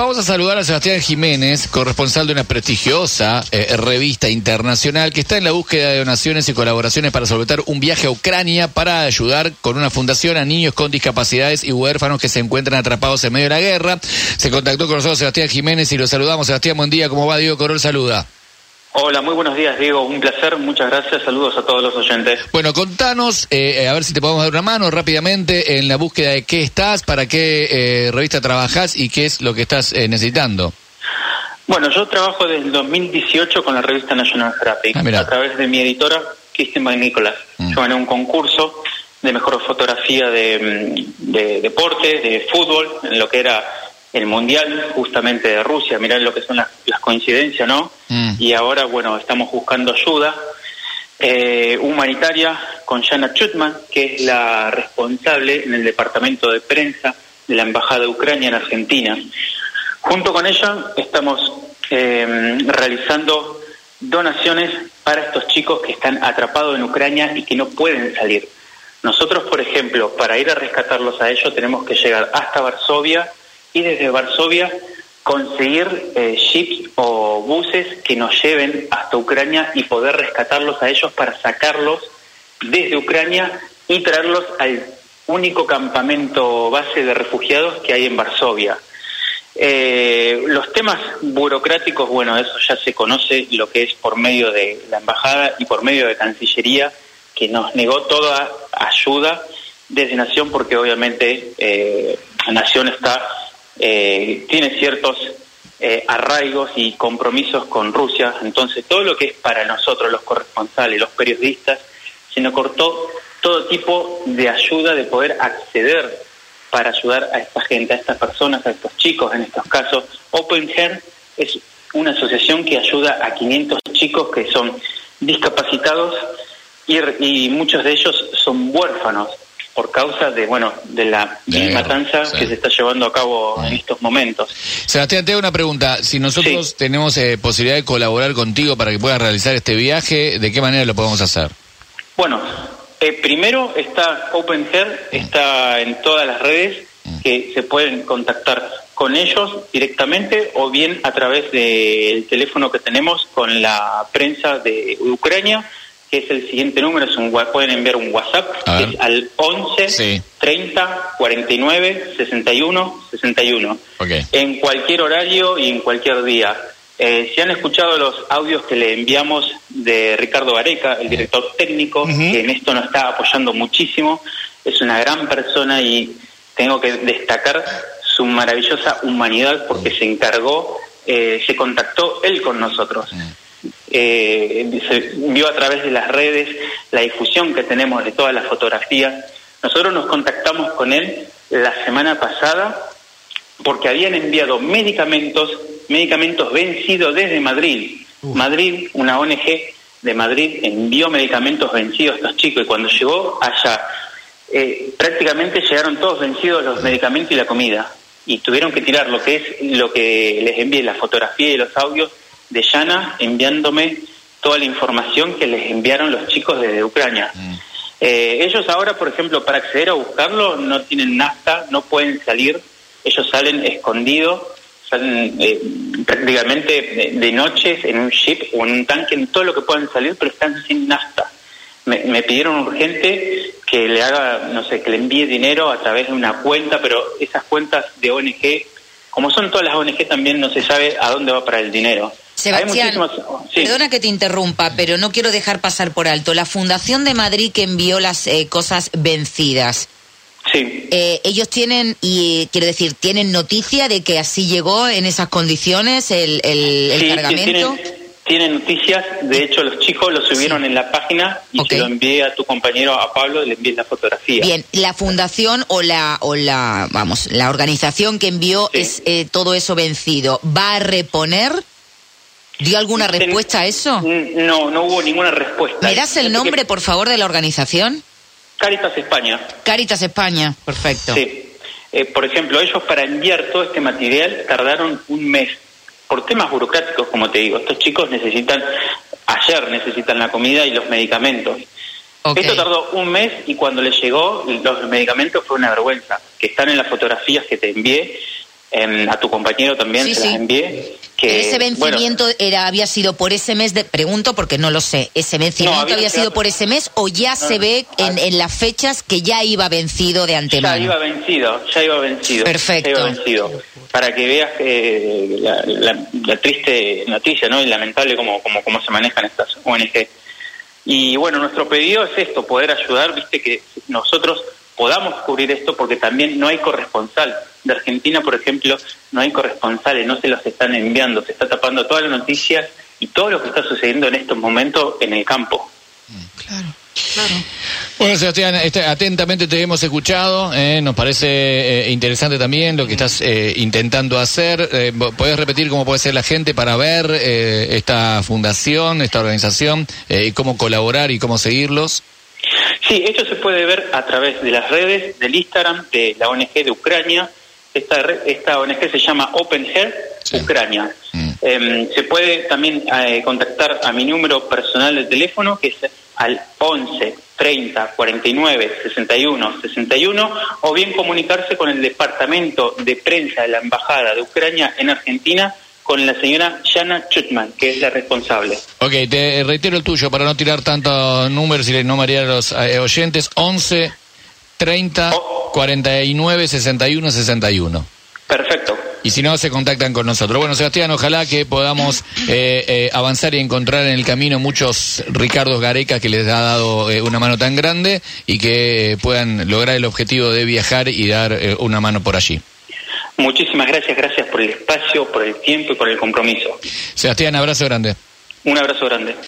vamos a saludar a Sebastián Jiménez, corresponsal de una prestigiosa eh, revista internacional que está en la búsqueda de donaciones y colaboraciones para solventar un viaje a Ucrania para ayudar con una fundación a niños con discapacidades y huérfanos que se encuentran atrapados en medio de la guerra. Se contactó con nosotros Sebastián Jiménez y lo saludamos. Sebastián, buen día. ¿Cómo va? Diego Corol saluda. Hola, muy buenos días, Diego. Un placer, muchas gracias. Saludos a todos los oyentes. Bueno, contanos, eh, a ver si te podemos dar una mano rápidamente en la búsqueda de qué estás, para qué eh, revista trabajás y qué es lo que estás eh, necesitando. Bueno, yo trabajo desde el 2018 con la revista National Geographic Ah, a través de mi editora, Kristen McNicholas. Mm. Yo gané un concurso de mejor fotografía de, mm, de deporte, de fútbol, en lo que era el Mundial justamente de Rusia. Mirá lo que son las, las coincidencias, ¿no? Mm. Y ahora, bueno, estamos buscando ayuda eh, humanitaria con Jana Chutman, que es la responsable en el departamento de prensa de la Embajada de Ucrania en Argentina. Junto con ella estamos eh, realizando donaciones para estos chicos que están atrapados en Ucrania y que no pueden salir. Nosotros, por ejemplo, para ir a rescatarlos a ellos tenemos que llegar hasta Varsovia y desde Varsovia conseguir eh, ships o buses que nos lleven hasta Ucrania y poder rescatarlos a ellos para sacarlos desde Ucrania y traerlos al único campamento base de refugiados que hay en Varsovia. Eh, los temas burocráticos, bueno, eso ya se conoce lo que es por medio de la embajada y por medio de Cancillería, que nos negó toda ayuda desde Nación, porque obviamente eh, Nación está eh, tiene ciertos eh, arraigos y compromisos con Rusia, entonces todo lo que es para nosotros los corresponsales, los periodistas, se nos cortó todo tipo de ayuda de poder acceder para ayudar a esta gente, a estas personas, a estos chicos en estos casos. Open es una asociación que ayuda a 500 chicos que son discapacitados y, y muchos de ellos son huérfanos por causa de bueno de la De matanza sí. que se está llevando a cabo en estos momentos. Sebastián, te hago una pregunta. Si nosotros Sí. tenemos eh, posibilidad de colaborar contigo para que puedas realizar este viaje, ¿de qué manera lo podemos hacer? Bueno, eh, primero está Open Hair, está en todas las redes que se pueden contactar con ellos directamente o bien a través del teléfono que tenemos con la prensa de Ucrania, que es el siguiente número, es un, pueden enviar un WhatsApp que es al 11 Sí. 30 49 61 61 Ok. en cualquier horario y en cualquier día. Eh, si han escuchado los audios que le enviamos de Ricardo Gareca, el director técnico, que en esto nos está apoyando muchísimo, es una gran persona y tengo que destacar su maravillosa humanidad porque se encargó, eh, se contactó él con nosotros. Eh, se vio a través de las redes la difusión que tenemos de todas las fotografías. Nosotros nos contactamos con él la semana pasada porque habían enviado medicamentos, medicamentos vencidos desde Madrid. Madrid, una ONG de Madrid, envió medicamentos vencidos a estos chicos y cuando llegó allá, eh, prácticamente llegaron todos vencidos los medicamentos y la comida y tuvieron que tirar lo que es lo que les envié, la fotografía y los audios de Yana enviándome toda la información que les enviaron los chicos desde Ucrania. Eh, ellos ahora, por ejemplo, para acceder a buscarlo no tienen nafta, no pueden salir, ellos salen escondidos, salen eh, prácticamente de, noches en un jeep o en un tanque, en todo lo que puedan salir, pero están sin nafta. Me, me pidieron urgente que le haga, no sé, que le envíe dinero a través de una cuenta, pero esas cuentas de ONG, como son todas las ONG, también no se sabe a dónde va para el dinero. Sebastián, sí. perdona que te interrumpa, pero no quiero dejar pasar por alto. La Fundación de Madrid que envió las eh, cosas vencidas, Sí. eh, ellos tienen, y eh, quiero decir, tienen noticia de que así llegó en esas condiciones el, el- el Sí, cargamento. tienen, tienen noticias, de hecho los chicos lo subieron en la página y se lo envié a tu compañero, a Pablo, le envié la fotografía. Bien, la fundación o la, o la, vamos, la organización que envió es eh, todo eso vencido, ¿va a reponer? ¿Dio alguna respuesta a eso? Mm, No, no hubo ninguna respuesta. ¿Me das el nombre, por favor, de la organización? Caritas España. Caritas España, perfecto. Sí. Eh, por ejemplo, ellos para enviar todo este material tardaron un mes. Por temas burocráticos, como te digo, estos chicos necesitan, ayer necesitan la comida y los medicamentos. Esto tardó un mes y cuando les llegó los medicamentos fue una vergüenza, que están en las fotografías que te envié. Em, a tu compañero también Sí, se sí. las envié. Que, ese vencimiento era había sido por ese mes de pregunto porque no lo sé ese vencimiento No, había había, sido por ese mes o ya se ve en, en las fechas que ya iba vencido de Ya antemano iba vencido, ya iba vencido. Perfecto. Ya iba vencido. Para que veas eh, la, la- la triste noticia, ¿no? Y lamentable cómo, cómo, cómo se manejan estas ONG. Y bueno, nuestro pedido es esto, poder ayudar, viste, que nosotros podamos cubrir esto porque también no hay corresponsal. De Argentina, por ejemplo, no hay corresponsales, no se los están enviando, se está tapando todas las noticias y todo lo que está sucediendo en estos momentos en el campo. Bueno, Sebastián, este, atentamente te hemos escuchado. eh, nos parece eh, interesante también lo que estás eh, intentando hacer. Eh, ¿Podés repetir cómo puede ser la gente para ver eh, esta fundación, esta organización, eh, y cómo colaborar y cómo seguirlos? Sí, esto se puede ver a través de las redes del Instagram de la ONG de Ucrania. Esta, esta ONG se llama Open Heart Sí. Ucrania. Mm. Em, se puede también eh, contactar a mi número personal de teléfono, que es al 11 30 49 61 61, o bien comunicarse con el departamento de prensa de la Embajada de Ucrania en Argentina con la señora Jana Chutman, que es la responsable. Ok, te reitero el tuyo para no tirar tantos números y no marear a los eh, oyentes. 11 30 49 61 61. Perfecto. Y si no, se contactan con nosotros. Bueno, Sebastián, ojalá que podamos eh, eh, avanzar y encontrar en el camino muchos Ricardos Gareca que les ha dado eh, una mano tan grande y que eh, puedan lograr el objetivo de viajar y dar una mano por allí. Muchísimas gracias, gracias por el espacio, por el tiempo y por el compromiso. Sebastián, abrazo grande. Un abrazo grande.